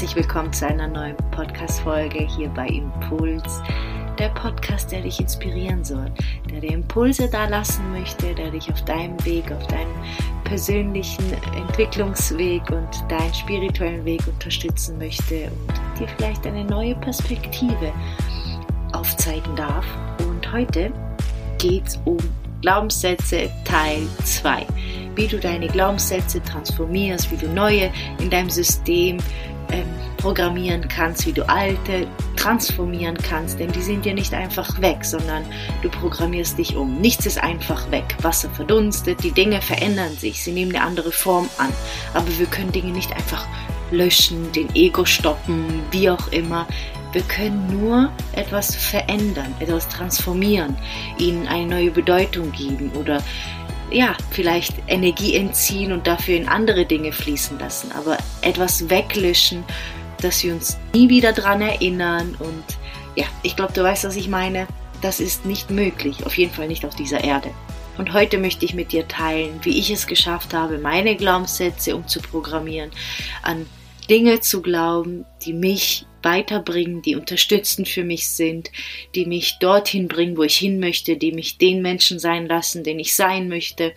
herzlich willkommen zu einer neuen Podcast-Folge hier bei Impuls. Der Podcast, der dich inspirieren soll, der dir Impulse da lassen möchte, der dich auf deinem Weg, auf deinem persönlichen Entwicklungsweg und deinen spirituellen Weg unterstützen möchte und dir vielleicht eine neue Perspektive aufzeigen darf. Und heute geht es um Glaubenssätze Teil 2 wie du deine Glaubenssätze transformierst, wie du neue in deinem System ähm, programmieren kannst, wie du alte transformieren kannst, denn die sind ja nicht einfach weg, sondern du programmierst dich um. Nichts ist einfach weg. Wasser verdunstet, die Dinge verändern sich, sie nehmen eine andere Form an. Aber wir können Dinge nicht einfach löschen, den Ego stoppen, wie auch immer. Wir können nur etwas verändern, etwas transformieren, ihnen eine neue Bedeutung geben oder ja, vielleicht Energie entziehen und dafür in andere Dinge fließen lassen, aber etwas weglöschen, dass wir uns nie wieder daran erinnern und ja, ich glaube, du weißt, was ich meine. Das ist nicht möglich, auf jeden Fall nicht auf dieser Erde. Und heute möchte ich mit dir teilen, wie ich es geschafft habe, meine Glaubenssätze umzuprogrammieren, an Dinge zu glauben, die mich weiterbringen, die unterstützend für mich sind, die mich dorthin bringen, wo ich hin möchte, die mich den Menschen sein lassen, den ich sein möchte.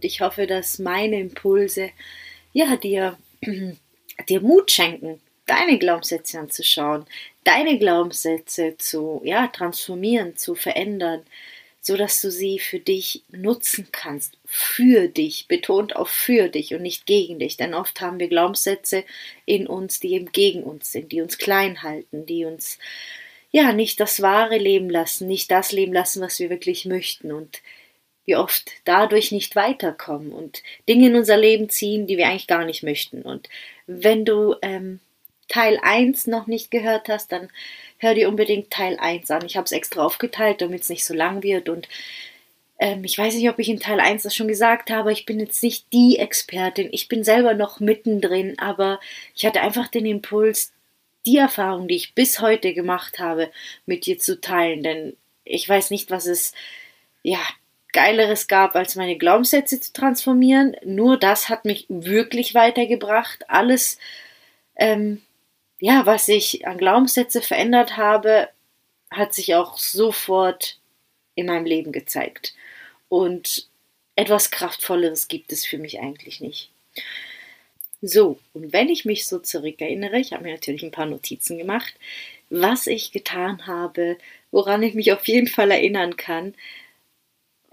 Ich hoffe, dass meine Impulse ja dir, dir Mut schenken, deine Glaubenssätze anzuschauen, deine Glaubenssätze zu ja, transformieren, zu verändern, so dass du sie für dich nutzen kannst, für dich, betont auch für dich und nicht gegen dich. Denn oft haben wir Glaubenssätze in uns, die eben gegen uns sind, die uns klein halten, die uns ja nicht das wahre Leben lassen, nicht das Leben lassen, was wir wirklich möchten und wir oft dadurch nicht weiterkommen und Dinge in unser Leben ziehen, die wir eigentlich gar nicht möchten. Und wenn du ähm, Teil 1 noch nicht gehört hast, dann hör dir unbedingt Teil 1 an. Ich habe es extra aufgeteilt, damit es nicht so lang wird. Und ähm, ich weiß nicht, ob ich in Teil 1 das schon gesagt habe. Ich bin jetzt nicht die Expertin. Ich bin selber noch mittendrin, aber ich hatte einfach den Impuls, die Erfahrung, die ich bis heute gemacht habe, mit dir zu teilen. Denn ich weiß nicht, was es, ja, Geileres gab, als meine Glaubenssätze zu transformieren. Nur das hat mich wirklich weitergebracht. Alles, ähm, ja, was ich an Glaubenssätze verändert habe, hat sich auch sofort in meinem Leben gezeigt. Und etwas Kraftvolleres gibt es für mich eigentlich nicht. So, und wenn ich mich so zurückerinnere, ich habe mir natürlich ein paar Notizen gemacht, was ich getan habe, woran ich mich auf jeden Fall erinnern kann,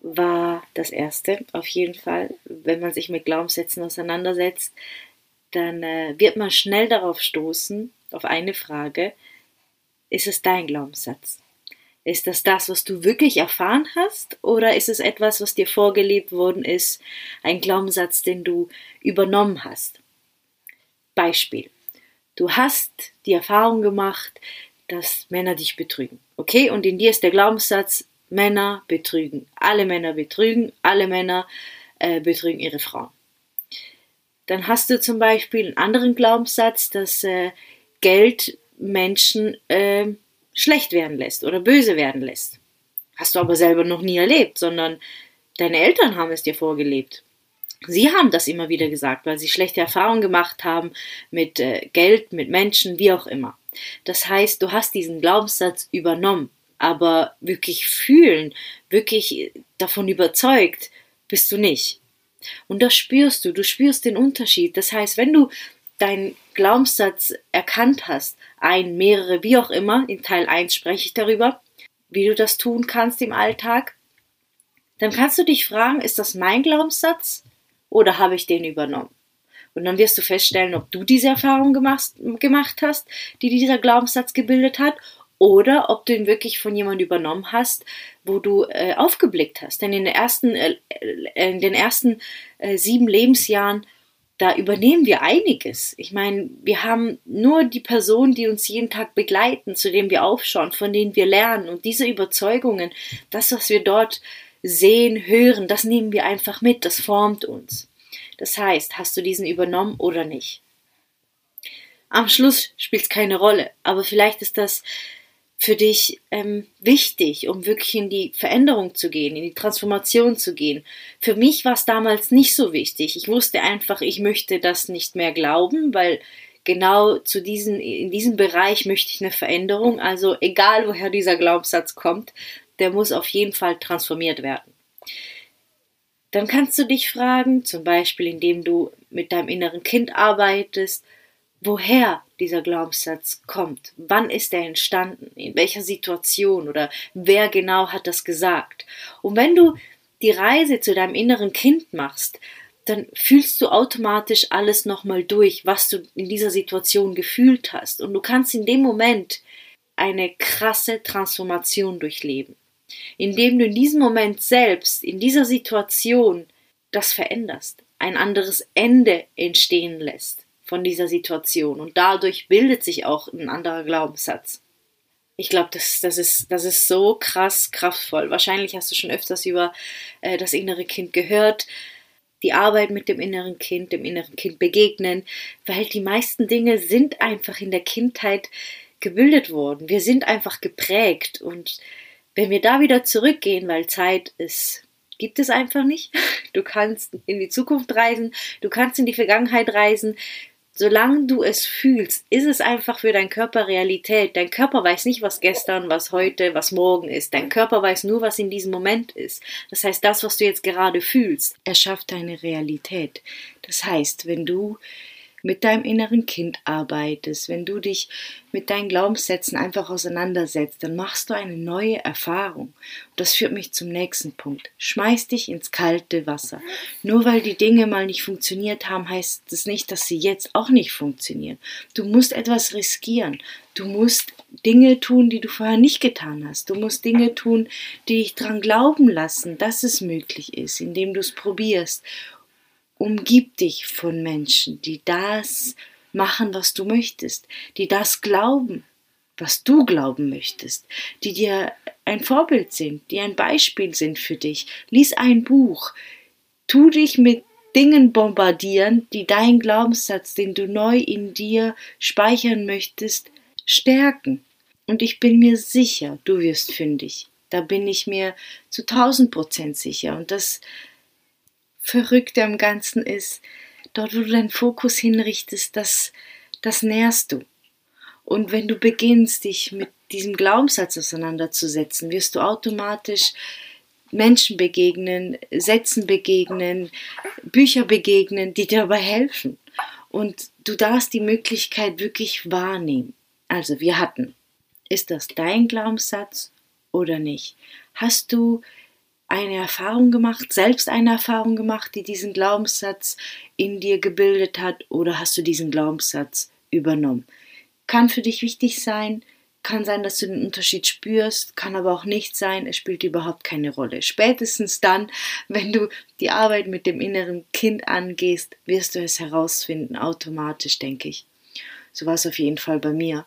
war das erste, auf jeden Fall, wenn man sich mit Glaubenssätzen auseinandersetzt, dann äh, wird man schnell darauf stoßen, auf eine Frage, ist es dein Glaubenssatz? Ist das das, was du wirklich erfahren hast, oder ist es etwas, was dir vorgelebt worden ist, ein Glaubenssatz, den du übernommen hast? Beispiel. Du hast die Erfahrung gemacht, dass Männer dich betrügen. Okay? Und in dir ist der Glaubenssatz, Männer betrügen. Alle Männer betrügen, alle Männer äh, betrügen ihre Frauen. Dann hast du zum Beispiel einen anderen Glaubenssatz, dass äh, Geld Menschen äh, schlecht werden lässt oder böse werden lässt. Hast du aber selber noch nie erlebt, sondern deine Eltern haben es dir vorgelebt. Sie haben das immer wieder gesagt, weil sie schlechte Erfahrungen gemacht haben mit äh, Geld, mit Menschen, wie auch immer. Das heißt, du hast diesen Glaubenssatz übernommen, aber wirklich fühlen, wirklich davon überzeugt bist du nicht. Und das spürst du, du spürst den Unterschied. Das heißt, wenn du deinen Glaubenssatz erkannt hast, ein, mehrere, wie auch immer, in Teil 1 spreche ich darüber, wie du das tun kannst im Alltag, dann kannst du dich fragen, ist das mein Glaubenssatz oder habe ich den übernommen? Und dann wirst du feststellen, ob du diese Erfahrung gemacht, hast, die dieser Glaubenssatz gebildet hat, oder ob du ihn wirklich von jemandem übernommen hast, wo du äh, aufgeblickt hast. Denn in, ersten, äh, äh in den ersten äh, sieben Lebensjahren da übernehmen wir einiges. Ich meine, wir haben nur die Personen, die uns jeden Tag begleiten, zu denen wir aufschauen, von denen wir lernen. Und diese Überzeugungen, das, was wir dort sehen, hören, das nehmen wir einfach mit, das formt uns. Das heißt, hast du diesen übernommen oder nicht? Am Schluss spielt es keine Rolle, aber vielleicht ist das für dich ähm, wichtig, um wirklich in die Veränderung zu gehen, in die Transformation zu gehen. Für mich war es damals nicht so wichtig. Ich wusste einfach, ich möchte das nicht mehr glauben, weil genau zu diesen, in diesem Bereich möchte ich eine Veränderung. Also egal woher dieser Glaubenssatz kommt, der muss auf jeden Fall transformiert werden. Dann kannst du dich fragen, zum Beispiel indem du mit deinem inneren Kind arbeitest, woher dieser Glaubenssatz kommt. Wann ist er entstanden? In welcher Situation? Oder wer genau hat das gesagt? Und wenn du die Reise zu deinem inneren Kind machst, dann fühlst du automatisch alles nochmal durch, was du in dieser Situation gefühlt hast. Und du kannst in dem Moment eine krasse Transformation durchleben. Indem du in diesem Moment selbst, in dieser Situation, das veränderst, ein anderes Ende entstehen lässt von dieser Situation. Und dadurch bildet sich auch ein anderer Glaubenssatz. Ich glaube, das, das, ist, das ist so krass kraftvoll. Wahrscheinlich hast du schon öfters über äh, das innere Kind gehört, die Arbeit mit dem inneren Kind, dem inneren Kind begegnen, weil die meisten Dinge sind einfach in der Kindheit gebildet worden. Wir sind einfach geprägt und wenn wir da wieder zurückgehen, weil Zeit ist gibt es einfach nicht. Du kannst in die Zukunft reisen, du kannst in die Vergangenheit reisen, solange du es fühlst, ist es einfach für deinen Körper Realität. Dein Körper weiß nicht, was gestern, was heute, was morgen ist. Dein Körper weiß nur, was in diesem Moment ist. Das heißt, das, was du jetzt gerade fühlst, erschafft deine Realität. Das heißt, wenn du mit deinem inneren Kind arbeitest, wenn du dich mit deinen Glaubenssätzen einfach auseinandersetzt, dann machst du eine neue Erfahrung. Und das führt mich zum nächsten Punkt. Schmeiß dich ins kalte Wasser. Nur weil die Dinge mal nicht funktioniert haben, heißt das nicht, dass sie jetzt auch nicht funktionieren. Du musst etwas riskieren. Du musst Dinge tun, die du vorher nicht getan hast. Du musst Dinge tun, die dich daran glauben lassen, dass es möglich ist, indem du es probierst umgib dich von Menschen, die das machen, was du möchtest, die das glauben, was du glauben möchtest, die dir ein Vorbild sind, die ein Beispiel sind für dich. Lies ein Buch, tu dich mit Dingen bombardieren, die deinen Glaubenssatz, den du neu in dir speichern möchtest, stärken. Und ich bin mir sicher, du wirst fündig. Da bin ich mir zu tausend Prozent sicher. Und das Verrückte am Ganzen ist, dort, wo du deinen Fokus hinrichtest, das, das nährst du. Und wenn du beginnst, dich mit diesem Glaubenssatz auseinanderzusetzen, wirst du automatisch Menschen begegnen, Sätzen begegnen, Bücher begegnen, die dir dabei helfen. Und du darfst die Möglichkeit wirklich wahrnehmen. Also wir hatten, ist das dein Glaubenssatz oder nicht? Hast du eine Erfahrung gemacht, selbst eine Erfahrung gemacht, die diesen Glaubenssatz in dir gebildet hat, oder hast du diesen Glaubenssatz übernommen? Kann für dich wichtig sein, kann sein, dass du den Unterschied spürst, kann aber auch nicht sein, es spielt überhaupt keine Rolle. Spätestens dann, wenn du die Arbeit mit dem inneren Kind angehst, wirst du es herausfinden, automatisch, denke ich. So war es auf jeden Fall bei mir.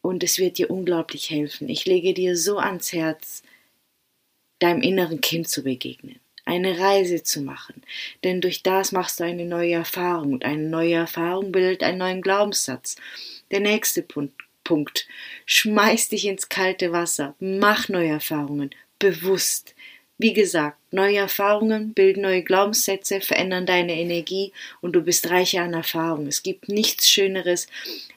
Und es wird dir unglaublich helfen. Ich lege dir so ans Herz, deinem inneren Kind zu begegnen, eine Reise zu machen, denn durch das machst du eine neue Erfahrung und eine neue Erfahrung bildet einen neuen Glaubenssatz. Der nächste Punkt, Punkt. Schmeiß dich ins kalte Wasser, mach neue Erfahrungen, bewusst. Wie gesagt, neue Erfahrungen bilden neue Glaubenssätze, verändern deine Energie und du bist reicher an Erfahrung. Es gibt nichts Schöneres,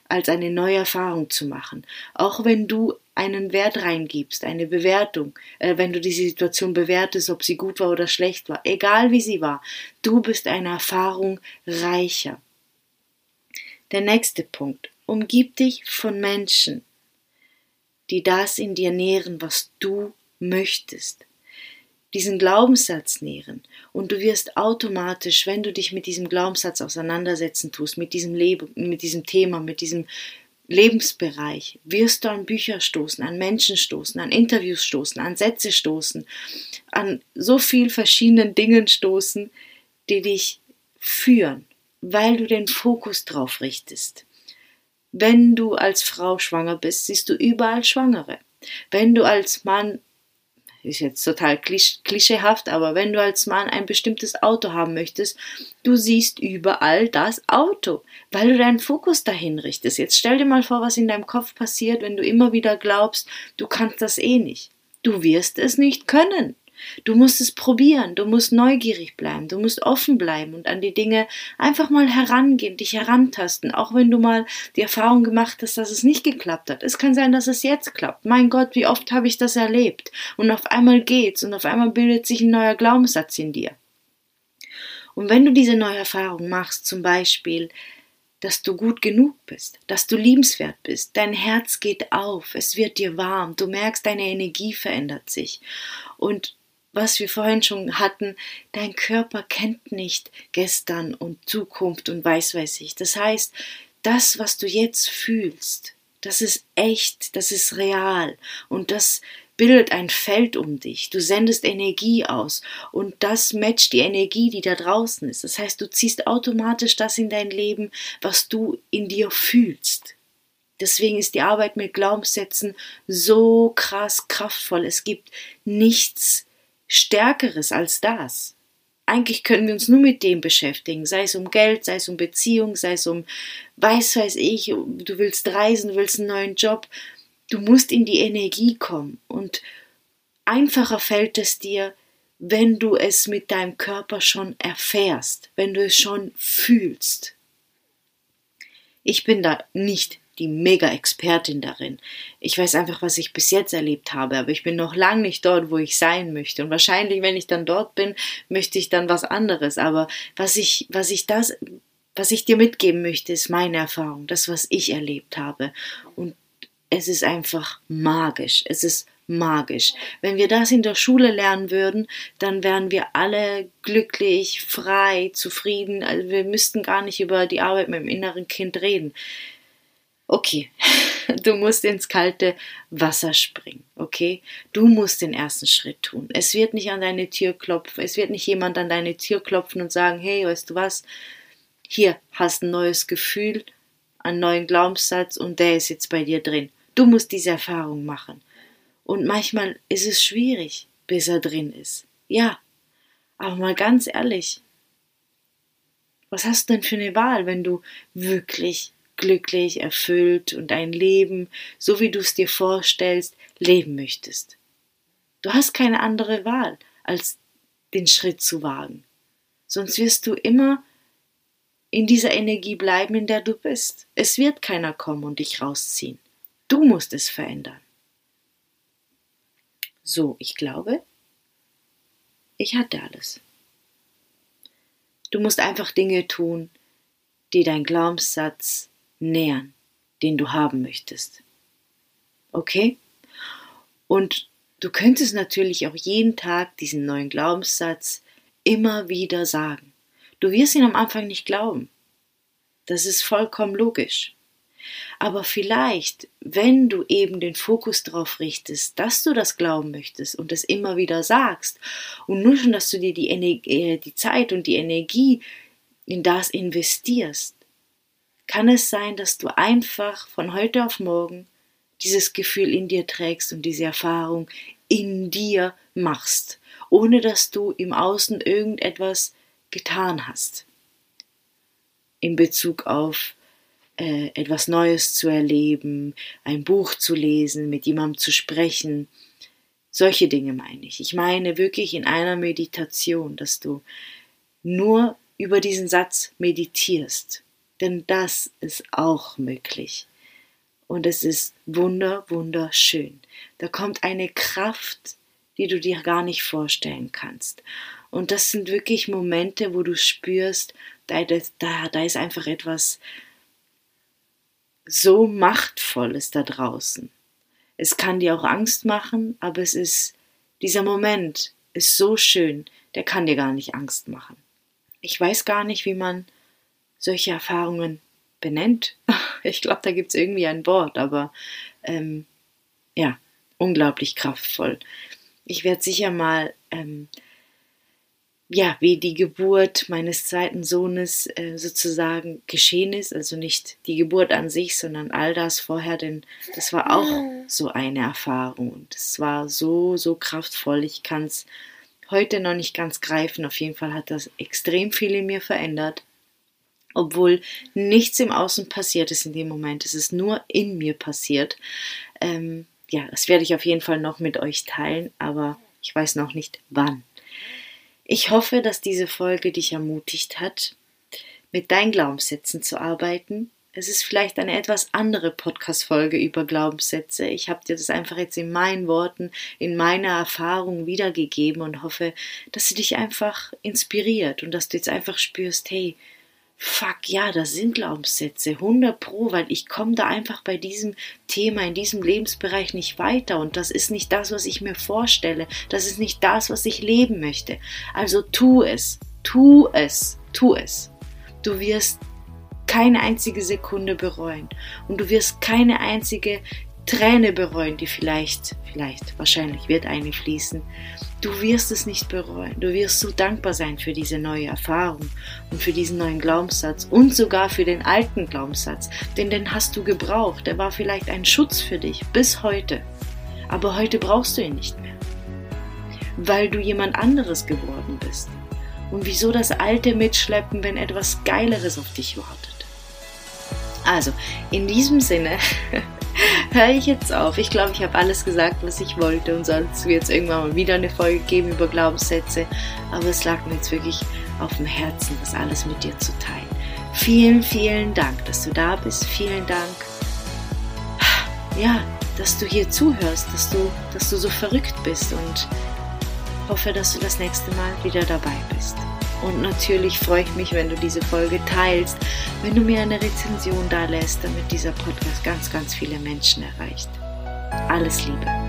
als eine neue Erfahrung zu machen. Auch wenn du einen Wert reingibst, eine Bewertung, äh, wenn du diese Situation bewertest, ob sie gut war oder schlecht war, egal wie sie war, du bist eine Erfahrung reicher. Der nächste Punkt. Umgib dich von Menschen, die das in dir nähren, was du möchtest. Diesen Glaubenssatz nähren. Und du wirst automatisch, wenn du dich mit diesem Glaubenssatz auseinandersetzen tust, mit diesem Leben, mit diesem Thema, mit diesem Lebensbereich wirst du an Bücher stoßen, an Menschen stoßen, an Interviews stoßen, an Sätze stoßen, an so viel verschiedenen Dingen stoßen, die dich führen, weil du den Fokus drauf richtest. Wenn du als Frau schwanger bist, siehst du überall Schwangere. Wenn du als Mann ist jetzt total klischeehaft, aber wenn du als Mann ein bestimmtes Auto haben möchtest, du siehst überall das Auto, weil du deinen Fokus dahin richtest. Jetzt stell dir mal vor, was in deinem Kopf passiert, wenn du immer wieder glaubst, du kannst das eh nicht. Du wirst es nicht können. Du musst es probieren, du musst neugierig bleiben, du musst offen bleiben und an die Dinge einfach mal herangehen, dich herantasten, auch wenn du mal die Erfahrung gemacht hast, dass es nicht geklappt hat. Es kann sein, dass es jetzt klappt. Mein Gott, wie oft habe ich das erlebt? Und auf einmal geht's und auf einmal bildet sich ein neuer Glaubenssatz in dir. Und wenn du diese neue Erfahrung machst, zum Beispiel, dass du gut genug bist, dass du liebenswert bist, dein Herz geht auf, es wird dir warm, du merkst, deine Energie verändert sich. Und was wir vorhin schon hatten, dein Körper kennt nicht gestern und Zukunft und weiß weiß ich. Das heißt, das, was du jetzt fühlst, das ist echt, das ist real und das bildet ein Feld um dich. Du sendest Energie aus und das matcht die Energie, die da draußen ist. Das heißt, du ziehst automatisch das in dein Leben, was du in dir fühlst. Deswegen ist die Arbeit mit Glaubenssätzen so krass kraftvoll. Es gibt nichts Stärkeres als das. Eigentlich können wir uns nur mit dem beschäftigen, sei es um Geld, sei es um Beziehung, sei es um weiß weiß ich, du willst reisen, du willst einen neuen Job. Du musst in die Energie kommen und einfacher fällt es dir, wenn du es mit deinem Körper schon erfährst, wenn du es schon fühlst. Ich bin da nicht die Mega-Expertin darin. Ich weiß einfach, was ich bis jetzt erlebt habe, aber ich bin noch lang nicht dort, wo ich sein möchte. Und wahrscheinlich, wenn ich dann dort bin, möchte ich dann was anderes. Aber was ich, was ich das, was ich dir mitgeben möchte, ist meine Erfahrung, das, was ich erlebt habe. Und es ist einfach magisch. Es ist magisch. Wenn wir das in der Schule lernen würden, dann wären wir alle glücklich, frei, zufrieden. Also wir müssten gar nicht über die Arbeit mit dem inneren Kind reden. Okay, du musst ins kalte Wasser springen, okay? Du musst den ersten Schritt tun. Es wird nicht an deine Tür klopfen, es wird nicht jemand an deine Tür klopfen und sagen, hey, weißt du was? Hier hast ein neues Gefühl, einen neuen Glaubenssatz und der ist jetzt bei dir drin. Du musst diese Erfahrung machen. Und manchmal ist es schwierig, bis er drin ist. Ja, aber mal ganz ehrlich, was hast du denn für eine Wahl, wenn du wirklich glücklich, erfüllt und ein Leben, so wie du es dir vorstellst, leben möchtest? Du hast keine andere Wahl, als den Schritt zu wagen. Sonst wirst du immer in dieser Energie bleiben, in der du bist. Es wird keiner kommen und dich rausziehen. Du musst es verändern. So, ich glaube, ich hatte alles. Du musst einfach Dinge tun, die dein Glaubenssatz nähern, den du haben möchtest. Okay? Und du könntest natürlich auch jeden Tag diesen neuen Glaubenssatz immer wieder sagen. Du wirst ihn am Anfang nicht glauben. Das ist vollkommen logisch. Aber vielleicht, wenn du eben den Fokus darauf richtest, dass du das glauben möchtest und es immer wieder sagst und nur schon, dass du dir die, Energie, äh, die Zeit und die Energie in das investierst, kann es sein, dass du einfach von heute auf morgen dieses Gefühl in dir trägst und diese Erfahrung in dir machst, ohne dass du im Außen irgendetwas getan hast. In Bezug auf äh, etwas Neues zu erleben, ein Buch zu lesen, mit jemandem zu sprechen. Solche Dinge meine ich. Ich meine wirklich in einer Meditation, dass du nur über diesen Satz meditierst. Denn das ist auch möglich. Und es ist wunder, wunderschön. Da kommt eine Kraft, die du dir gar nicht vorstellen kannst. Und das sind wirklich Momente, wo du spürst, da, da, da ist einfach etwas, so machtvoll ist da draußen. Es kann dir auch Angst machen, aber es ist, dieser Moment ist so schön, der kann dir gar nicht Angst machen. Ich weiß gar nicht, wie man solche Erfahrungen benennt. Ich glaube, da gibt es irgendwie ein Wort, aber ähm, ja, unglaublich kraftvoll. Ich werde sicher mal ähm, ja, wie die Geburt meines zweiten Sohnes äh, sozusagen geschehen ist. Also nicht die Geburt an sich, sondern all das vorher, denn das war auch so eine Erfahrung und es war so, so kraftvoll. Ich kann es heute noch nicht ganz greifen. Auf jeden Fall hat das extrem viel in mir verändert. Obwohl nichts im Außen passiert ist in dem Moment. Es ist nur in mir passiert. Ähm, ja, das werde ich auf jeden Fall noch mit euch teilen, aber Ich weiß noch nicht wann. Ich hoffe, dass diese Folge dich ermutigt hat, mit deinen Glaubenssätzen zu arbeiten. Es ist vielleicht eine etwas andere Podcast-Folge über Glaubenssätze. Ich habe dir das einfach jetzt in meinen Worten, in meiner Erfahrung wiedergegeben und hoffe, dass sie dich einfach inspiriert und dass du jetzt einfach spürst, hey, fuck, ja, das sind Glaubenssätze, 100 pro, weil ich komme da einfach bei diesem Thema, in diesem Lebensbereich nicht weiter und das ist nicht das, was ich mir vorstelle, das ist nicht das, was ich leben möchte. Also tu es, tu es, tu es. Du wirst keine einzige Sekunde bereuen und du wirst keine einzige Träne bereuen, die vielleicht, vielleicht, wahrscheinlich wird eine fließen. Du wirst es nicht bereuen. Du wirst so dankbar sein für diese neue Erfahrung und für diesen neuen Glaubenssatz und sogar für den alten Glaubenssatz, denn den hast du gebraucht. Der war vielleicht ein Schutz für dich bis heute. Aber heute brauchst du ihn nicht mehr, weil du jemand anderes geworden bist. Und wieso das Alte mitschleppen, wenn etwas Geileres auf dich wartet? Also, in diesem Sinne höre ich jetzt auf. Ich glaube, ich habe alles gesagt, was ich wollte und sonst wird es irgendwann mal wieder eine Folge geben über Glaubenssätze. Aber es lag mir jetzt wirklich auf dem Herzen, das alles mit dir zu teilen. Vielen, vielen Dank, dass du da bist. Vielen Dank, ja, dass du hier zuhörst, dass du, dass du so verrückt bist und hoffe, dass du das nächste Mal wieder dabei bist. Und natürlich freue ich mich, wenn du diese Folge teilst, wenn du mir eine Rezension da lässt, damit dieser Podcast ganz, ganz viele Menschen erreicht. Alles Liebe.